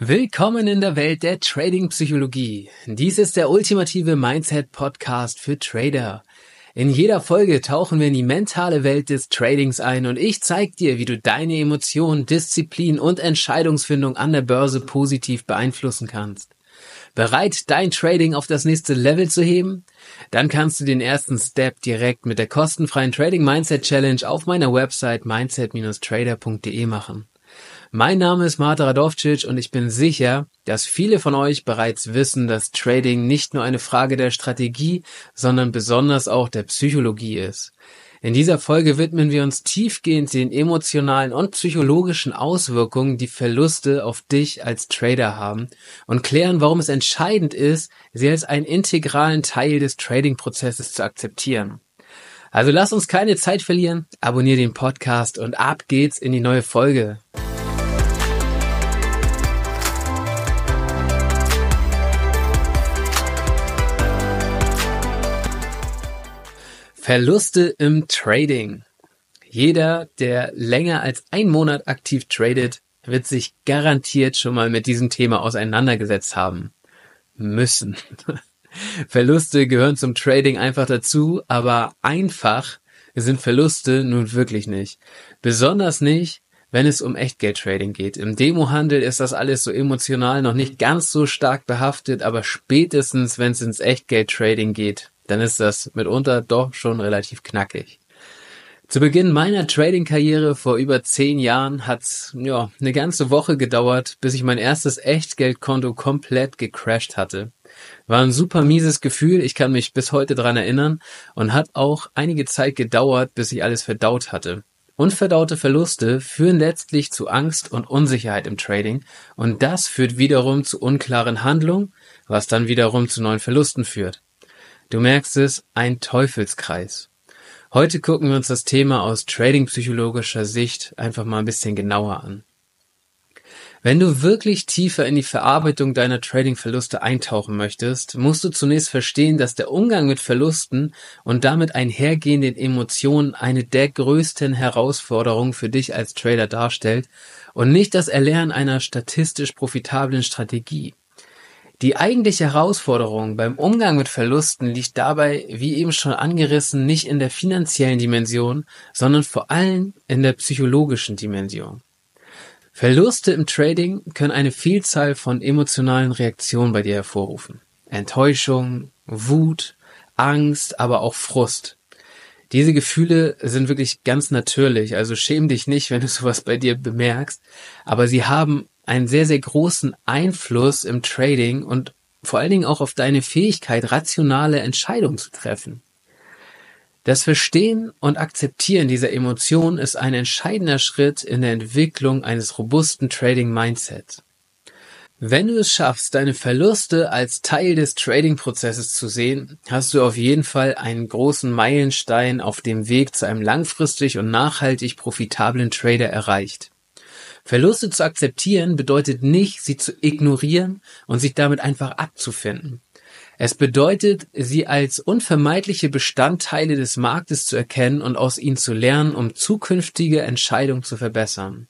Willkommen in der Welt der Trading-Psychologie. Dies ist der ultimative Mindset-Podcast für Trader. In jeder Folge tauchen wir in die mentale Welt des Tradings ein und ich zeige dir, wie du deine Emotionen, Disziplin und Entscheidungsfindung an der Börse positiv beeinflussen kannst. Bereit, dein Trading auf das nächste Level zu heben? Dann kannst du den ersten Step direkt mit der kostenfreien Trading Mindset Challenge auf meiner Website mindset-trader.de machen. Mein Name ist Marta Radovcic und ich bin sicher, dass viele von euch bereits wissen, dass Trading nicht nur eine Frage der Strategie, sondern besonders auch der Psychologie ist. In dieser Folge widmen wir uns tiefgehend den emotionalen und psychologischen Auswirkungen, die Verluste auf dich als Trader haben und klären, warum es entscheidend ist, sie als einen integralen Teil des Trading-Prozesses zu akzeptieren. Also lass uns keine Zeit verlieren, abonniere den Podcast und ab geht's in die neue Folge. Verluste im Trading. Jeder, der länger als ein Monat aktiv tradet, wird sich garantiert schon mal mit diesem Thema auseinandergesetzt haben. Müssen. Verluste gehören zum Trading einfach dazu, aber einfach sind Verluste nun wirklich nicht. Besonders nicht, wenn es um Echtgeld-Trading geht. Im Demohandel ist das alles so emotional noch nicht ganz so stark behaftet, aber spätestens, wenn es ins Echtgeld-Trading geht, dann ist das mitunter doch schon relativ knackig. Zu Beginn meiner Trading-Karriere vor über zehn Jahren hat's ja eine ganze Woche gedauert, bis ich mein erstes Echtgeldkonto komplett gecrashed hatte. War ein super mieses Gefühl, ich kann mich bis heute dran erinnern und hat auch einige Zeit gedauert, bis ich alles verdaut hatte. Unverdaute Verluste führen letztlich zu Angst und Unsicherheit im Trading und das führt wiederum zu unklaren Handlungen, was dann wiederum zu neuen Verlusten führt. Du merkst es, ein Teufelskreis. Heute gucken wir uns das Thema aus trading-psychologischer Sicht einfach mal ein bisschen genauer an. Wenn du wirklich tiefer in die Verarbeitung deiner Trading-Verluste eintauchen möchtest, musst du zunächst verstehen, dass der Umgang mit Verlusten und damit einhergehenden Emotionen eine der größten Herausforderungen für dich als Trader darstellt und nicht das Erlernen einer statistisch profitablen Strategie. Die eigentliche Herausforderung beim Umgang mit Verlusten liegt dabei, wie eben schon angerissen, nicht in der finanziellen Dimension, sondern vor allem in der psychologischen Dimension. Verluste im Trading können eine Vielzahl von emotionalen Reaktionen bei dir hervorrufen. Enttäuschung, Wut, Angst, aber auch Frust. Diese Gefühle sind wirklich ganz natürlich, also schäm dich nicht, wenn du sowas bei dir bemerkst, aber sie haben einen sehr, sehr großen Einfluss im Trading und vor allen Dingen auch auf deine Fähigkeit, rationale Entscheidungen zu treffen. Das Verstehen und Akzeptieren dieser Emotionen ist ein entscheidender Schritt in der Entwicklung eines robusten Trading Mindsets. Wenn du es schaffst, deine Verluste als Teil des Trading-Prozesses zu sehen, hast du auf jeden Fall einen großen Meilenstein auf dem Weg zu einem langfristig und nachhaltig profitablen Trader erreicht. Verluste zu akzeptieren bedeutet nicht, sie zu ignorieren und sich damit einfach abzufinden. Es bedeutet, sie als unvermeidliche Bestandteile des Marktes zu erkennen und aus ihnen zu lernen, um zukünftige Entscheidungen zu verbessern.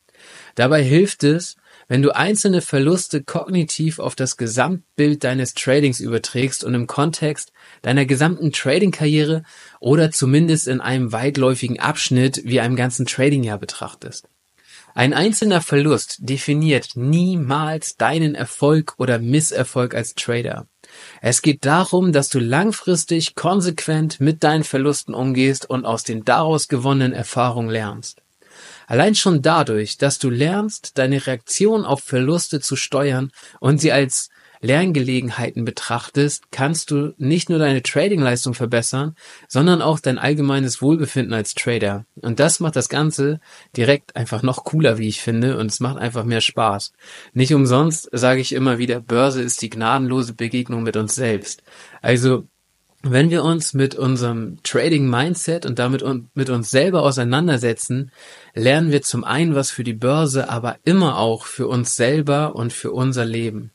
Dabei hilft es, wenn du einzelne Verluste kognitiv auf das Gesamtbild deines Tradings überträgst und im Kontext deiner gesamten Trading-Karriere oder zumindest in einem weitläufigen Abschnitt wie einem ganzen Tradingjahr betrachtest. Ein einzelner Verlust definiert niemals deinen Erfolg oder Misserfolg als Trader. Es geht darum, dass du langfristig konsequent mit deinen Verlusten umgehst und aus den daraus gewonnenen Erfahrungen lernst. Allein schon dadurch, dass du lernst, deine Reaktion auf Verluste zu steuern und sie als Lerngelegenheiten betrachtest, kannst du nicht nur deine Tradingleistung verbessern, sondern auch dein allgemeines Wohlbefinden als Trader. Und das macht das Ganze direkt einfach noch cooler, wie ich finde, und es macht einfach mehr Spaß. Nicht umsonst sage ich immer wieder, Börse ist die gnadenlose Begegnung mit uns selbst. Also wenn wir uns mit unserem Trading Mindset und damit mit uns selber auseinandersetzen, lernen wir zum einen was für die Börse, aber immer auch für uns selber und für unser Leben.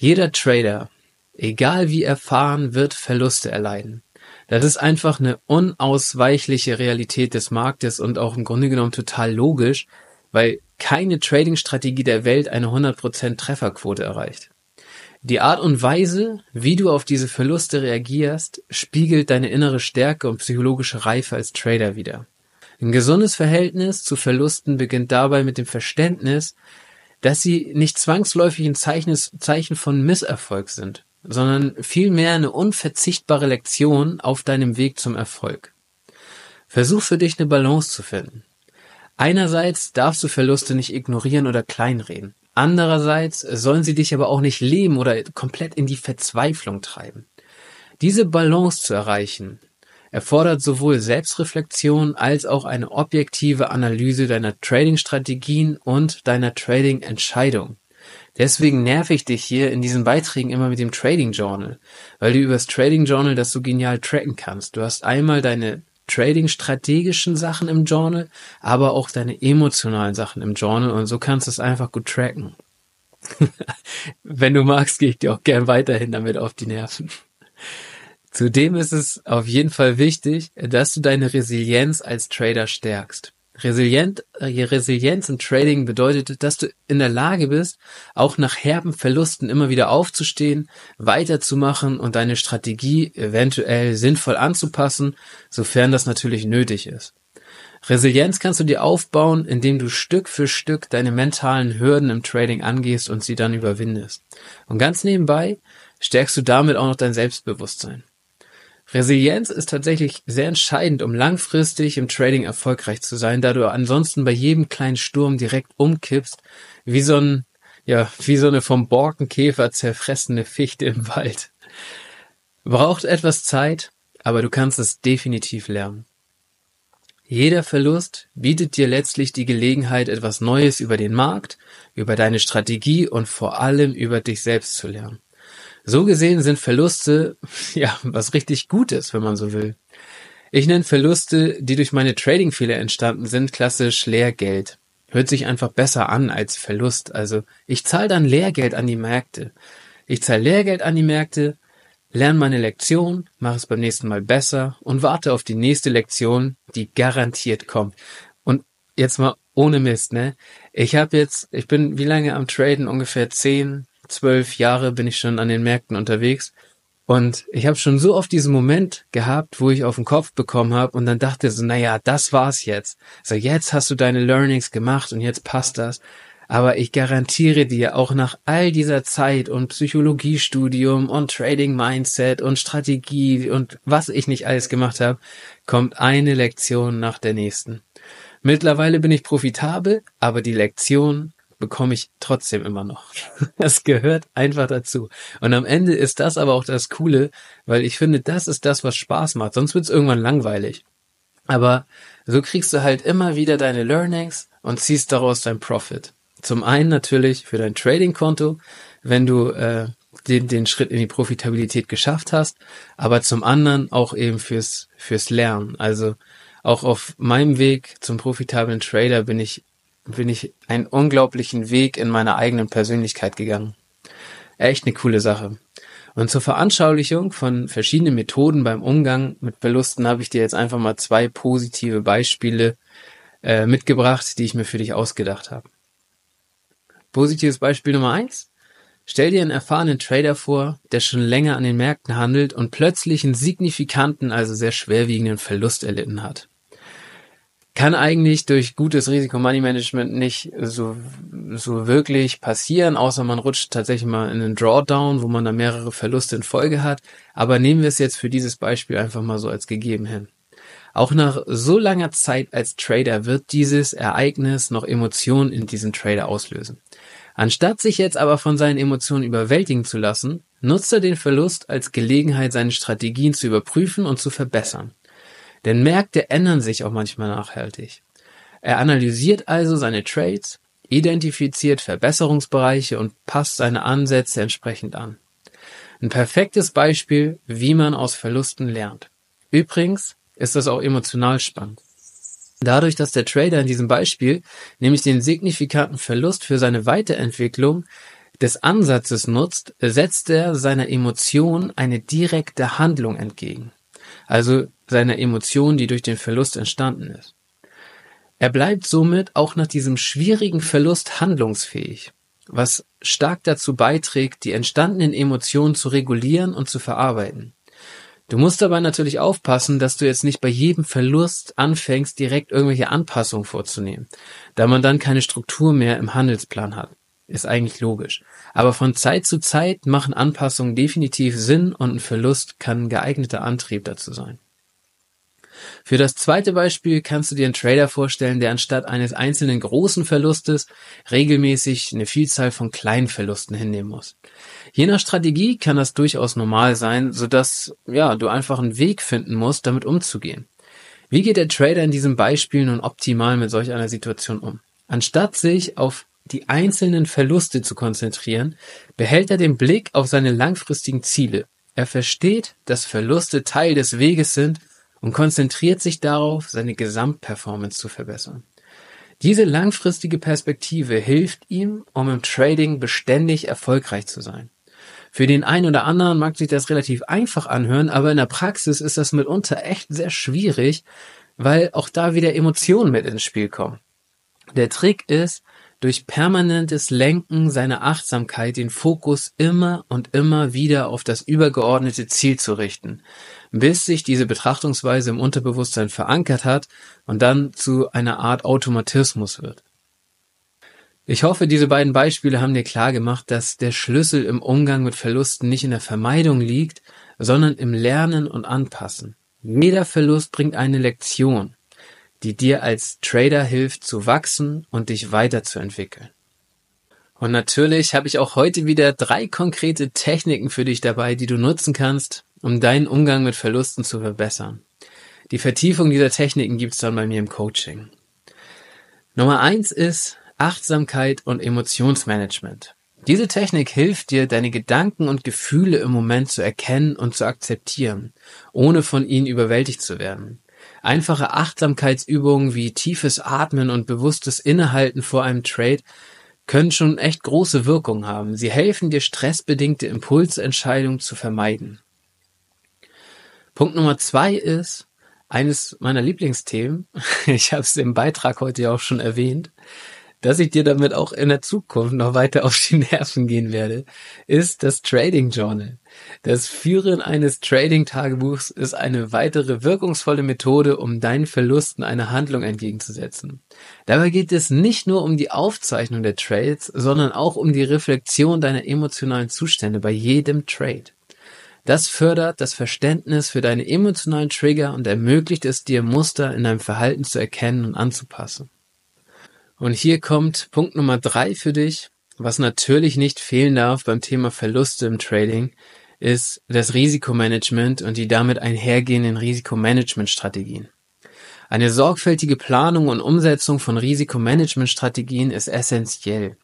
Jeder Trader, egal wie erfahren, wird Verluste erleiden. Das ist einfach eine unausweichliche Realität des Marktes und auch im Grunde genommen total logisch, weil keine Trading-Strategie der Welt eine 100% Trefferquote erreicht. Die Art und Weise, wie du auf diese Verluste reagierst, spiegelt deine innere Stärke und psychologische Reife als Trader wider. Ein gesundes Verhältnis zu Verlusten beginnt dabei mit dem Verständnis, dass sie nicht zwangsläufig ein Zeichen von Misserfolg sind, sondern vielmehr eine unverzichtbare Lektion auf deinem Weg zum Erfolg. Versuch für dich eine Balance zu finden. Einerseits darfst du Verluste nicht ignorieren oder kleinreden. Andererseits sollen sie dich aber auch nicht leben oder komplett in die Verzweiflung treiben. Diese Balance zu erreichen, erfordert sowohl Selbstreflexion als auch eine objektive Analyse deiner Trading-Strategien und deiner Trading-Entscheidung. Deswegen nerv ich dich hier in diesen Beiträgen immer mit dem Trading Journal, weil du übers Trading Journal das so genial tracken kannst. Du hast einmal deine Trading-strategischen Sachen im Journal, aber auch deine emotionalen Sachen im Journal und so kannst du es einfach gut tracken. Wenn du magst, gehe ich dir auch gern weiterhin damit auf die Nerven. Zudem ist es auf jeden Fall wichtig, dass du deine Resilienz als Trader stärkst. Resilient, äh, Resilienz im Trading bedeutet, dass du in der Lage bist, auch nach herben Verlusten immer wieder aufzustehen, weiterzumachen und deine Strategie eventuell sinnvoll anzupassen, sofern das natürlich nötig ist. Resilienz kannst du dir aufbauen, indem du Stück für Stück deine mentalen Hürden im Trading angehst und sie dann überwindest. Und ganz nebenbei stärkst du damit auch noch dein Selbstbewusstsein. Resilienz ist tatsächlich sehr entscheidend, um langfristig im Trading erfolgreich zu sein, da du ansonsten bei jedem kleinen Sturm direkt umkippst, wie so ein, ja, wie so eine vom Borkenkäfer zerfressene Fichte im Wald. Braucht etwas Zeit, aber du kannst es definitiv lernen. Jeder Verlust bietet dir letztlich die Gelegenheit, etwas Neues über den Markt, über deine Strategie und vor allem über dich selbst zu lernen. So gesehen sind Verluste, ja, was richtig Gutes, wenn man so will. Ich nenne Verluste, die durch meine Trading-Fehler entstanden sind, klassisch Lehrgeld. Hört sich einfach besser an als Verlust. Also ich zahle dann Lehrgeld an die Märkte. Ich zahle Lehrgeld an die Märkte, lerne meine Lektion, mache es beim nächsten Mal besser und warte auf die nächste Lektion, die garantiert kommt. Und jetzt mal ohne Mist, ne? Ich habe jetzt, ich bin wie lange am Traden? Ungefähr zehn, zwölf Jahre bin ich schon an den Märkten unterwegs. Und ich habe schon so oft diesen Moment gehabt, wo ich auf den Kopf bekommen habe und dann dachte so, naja, das war's jetzt. So, jetzt hast du deine Learnings gemacht und jetzt passt das. Aber ich garantiere dir, auch nach all dieser Zeit und Psychologiestudium und Trading Mindset und Strategie und was ich nicht alles gemacht habe, kommt eine Lektion nach der nächsten. Mittlerweile bin ich profitabel, aber die Lektion bekomme ich trotzdem immer noch. Das gehört einfach dazu. Und am Ende ist das aber auch das Coole, weil ich finde, das ist das, was Spaß macht. Sonst wird es irgendwann langweilig. Aber so kriegst du halt immer wieder deine Learnings und ziehst daraus dein Profit. Zum einen natürlich für dein Trading-Konto, wenn du äh, den, den Schritt in die Profitabilität geschafft hast, aber zum anderen auch eben fürs, fürs Lernen. Also auch auf meinem Weg zum profitablen Trader bin ich bin ich einen unglaublichen Weg in meiner eigenen Persönlichkeit gegangen. Echt eine coole Sache. Und zur Veranschaulichung von verschiedenen Methoden beim Umgang mit Verlusten habe ich dir jetzt einfach mal zwei positive Beispiele äh, mitgebracht, die ich mir für dich ausgedacht habe. Positives Beispiel Nummer eins. Stell dir einen erfahrenen Trader vor, der schon länger an den Märkten handelt und plötzlich einen signifikanten, also sehr schwerwiegenden Verlust erlitten hat kann eigentlich durch gutes Risiko-Money-Management nicht so, so wirklich passieren, außer man rutscht tatsächlich mal in einen Drawdown, wo man da mehrere Verluste in Folge hat. Aber nehmen wir es jetzt für dieses Beispiel einfach mal so als gegeben hin. Auch nach so langer Zeit als Trader wird dieses Ereignis noch Emotionen in diesem Trader auslösen. Anstatt sich jetzt aber von seinen Emotionen überwältigen zu lassen, nutzt er den Verlust als Gelegenheit, seine Strategien zu überprüfen und zu verbessern. Denn Märkte ändern sich auch manchmal nachhaltig. Er analysiert also seine Trades, identifiziert Verbesserungsbereiche und passt seine Ansätze entsprechend an. Ein perfektes Beispiel, wie man aus Verlusten lernt. Übrigens ist das auch emotional spannend. Dadurch, dass der Trader in diesem Beispiel nämlich den signifikanten Verlust für seine Weiterentwicklung des Ansatzes nutzt, setzt er seiner Emotion eine direkte Handlung entgegen. Also seiner Emotion, die durch den Verlust entstanden ist. Er bleibt somit auch nach diesem schwierigen Verlust handlungsfähig, was stark dazu beiträgt, die entstandenen Emotionen zu regulieren und zu verarbeiten. Du musst dabei natürlich aufpassen, dass du jetzt nicht bei jedem Verlust anfängst, direkt irgendwelche Anpassungen vorzunehmen, da man dann keine Struktur mehr im Handelsplan hat. Ist eigentlich logisch. Aber von Zeit zu Zeit machen Anpassungen definitiv Sinn und ein Verlust kann ein geeigneter Antrieb dazu sein. Für das zweite Beispiel kannst du dir einen Trader vorstellen, der anstatt eines einzelnen großen Verlustes regelmäßig eine Vielzahl von kleinen Verlusten hinnehmen muss. Je nach Strategie kann das durchaus normal sein, sodass ja, du einfach einen Weg finden musst, damit umzugehen. Wie geht der Trader in diesem Beispiel nun optimal mit solch einer Situation um? Anstatt sich auf die einzelnen Verluste zu konzentrieren, behält er den Blick auf seine langfristigen Ziele. Er versteht, dass Verluste Teil des Weges sind und konzentriert sich darauf, seine Gesamtperformance zu verbessern. Diese langfristige Perspektive hilft ihm, um im Trading beständig erfolgreich zu sein. Für den einen oder anderen mag sich das relativ einfach anhören, aber in der Praxis ist das mitunter echt sehr schwierig, weil auch da wieder Emotionen mit ins Spiel kommen. Der Trick ist, durch permanentes Lenken seiner Achtsamkeit den Fokus immer und immer wieder auf das übergeordnete Ziel zu richten, bis sich diese Betrachtungsweise im Unterbewusstsein verankert hat und dann zu einer Art Automatismus wird. Ich hoffe, diese beiden Beispiele haben dir klar gemacht, dass der Schlüssel im Umgang mit Verlusten nicht in der Vermeidung liegt, sondern im Lernen und Anpassen. Jeder Verlust bringt eine Lektion die dir als Trader hilft zu wachsen und dich weiterzuentwickeln. Und natürlich habe ich auch heute wieder drei konkrete Techniken für dich dabei, die du nutzen kannst, um deinen Umgang mit Verlusten zu verbessern. Die Vertiefung dieser Techniken gibt's dann bei mir im Coaching. Nummer eins ist Achtsamkeit und Emotionsmanagement. Diese Technik hilft dir, deine Gedanken und Gefühle im Moment zu erkennen und zu akzeptieren, ohne von ihnen überwältigt zu werden. Einfache Achtsamkeitsübungen wie tiefes Atmen und bewusstes Innehalten vor einem Trade können schon echt große Wirkung haben. Sie helfen dir, stressbedingte Impulsentscheidungen zu vermeiden. Punkt Nummer zwei ist, eines meiner Lieblingsthemen, ich habe es im Beitrag heute ja auch schon erwähnt, dass ich dir damit auch in der Zukunft noch weiter auf die Nerven gehen werde, ist das Trading Journal. Das Führen eines Trading-Tagebuchs ist eine weitere wirkungsvolle Methode, um deinen Verlusten eine Handlung entgegenzusetzen. Dabei geht es nicht nur um die Aufzeichnung der Trades, sondern auch um die Reflexion deiner emotionalen Zustände bei jedem Trade. Das fördert das Verständnis für deine emotionalen Trigger und ermöglicht es dir, Muster in deinem Verhalten zu erkennen und anzupassen. Und hier kommt Punkt Nummer drei für dich, was natürlich nicht fehlen darf beim Thema Verluste im Trading, ist das Risikomanagement und die damit einhergehenden Risikomanagementstrategien. Eine sorgfältige Planung und Umsetzung von Risikomanagementstrategien ist essentiell.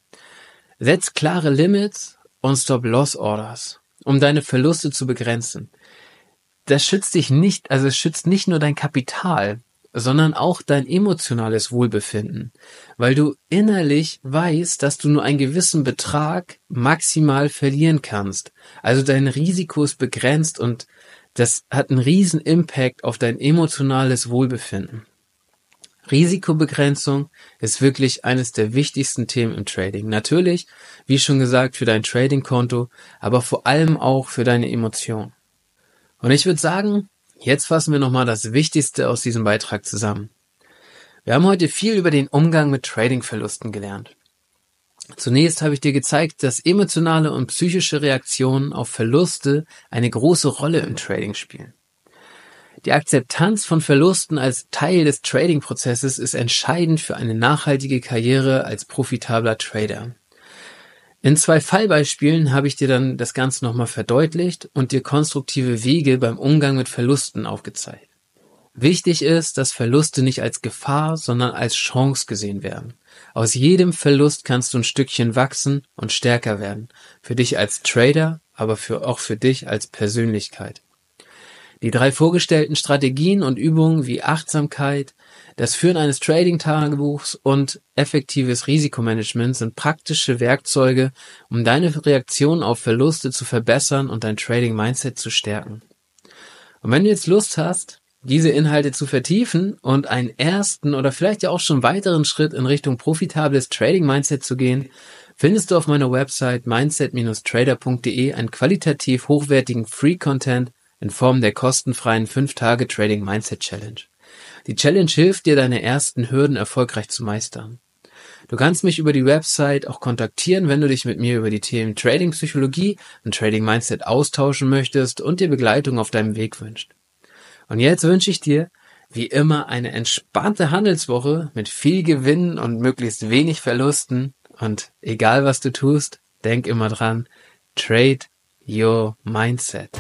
Setz klare Limits und Stop-Loss-Orders, um deine Verluste zu begrenzen. Das schützt dich nicht, also es schützt nicht nur dein Kapital, sondern auch dein emotionales Wohlbefinden, weil du innerlich weißt, dass du nur einen gewissen Betrag maximal verlieren kannst. Also dein Risiko ist begrenzt und das hat einen riesen Impact auf dein emotionales Wohlbefinden. Risikobegrenzung ist wirklich eines der wichtigsten Themen im Trading. Natürlich, wie schon gesagt, für dein Tradingkonto, aber vor allem auch für deine Emotionen. Und ich würde sagen, Jetzt fassen wir nochmal das Wichtigste aus diesem Beitrag zusammen. Wir haben heute viel über den Umgang mit Trading-Verlusten gelernt. Zunächst habe ich dir gezeigt, dass emotionale und psychische Reaktionen auf Verluste eine große Rolle im Trading spielen. Die Akzeptanz von Verlusten als Teil des Trading-Prozesses ist entscheidend für eine nachhaltige Karriere als profitabler Trader. In zwei Fallbeispielen habe ich dir dann das Ganze nochmal verdeutlicht und dir konstruktive Wege beim Umgang mit Verlusten aufgezeigt. Wichtig ist, dass Verluste nicht als Gefahr, sondern als Chance gesehen werden. Aus jedem Verlust kannst du ein Stückchen wachsen und stärker werden. Für dich als Trader, aber für, auch für dich als Persönlichkeit. Die drei vorgestellten Strategien und Übungen wie Achtsamkeit, das Führen eines Trading-Tagebuchs und effektives Risikomanagement sind praktische Werkzeuge, um deine Reaktion auf Verluste zu verbessern und dein Trading-Mindset zu stärken. Und wenn du jetzt Lust hast, diese Inhalte zu vertiefen und einen ersten oder vielleicht ja auch schon weiteren Schritt in Richtung profitables Trading Mindset zu gehen, findest du auf meiner Website mindset-trader.de einen qualitativ hochwertigen Free Content in Form der kostenfreien 5 Die Challenge hilft dir, deine ersten Hürden erfolgreich zu meistern. Du kannst mich über die Website auch kontaktieren, wenn du dich mit mir über die Themen Trading Psychologie und Trading Mindset austauschen möchtest und dir Begleitung auf deinem Weg wünscht. Und jetzt wünsche ich dir, wie immer, eine entspannte Handelswoche mit viel Gewinn und möglichst wenig Verlusten. Und egal was du tust, denk immer dran, trade your mindset.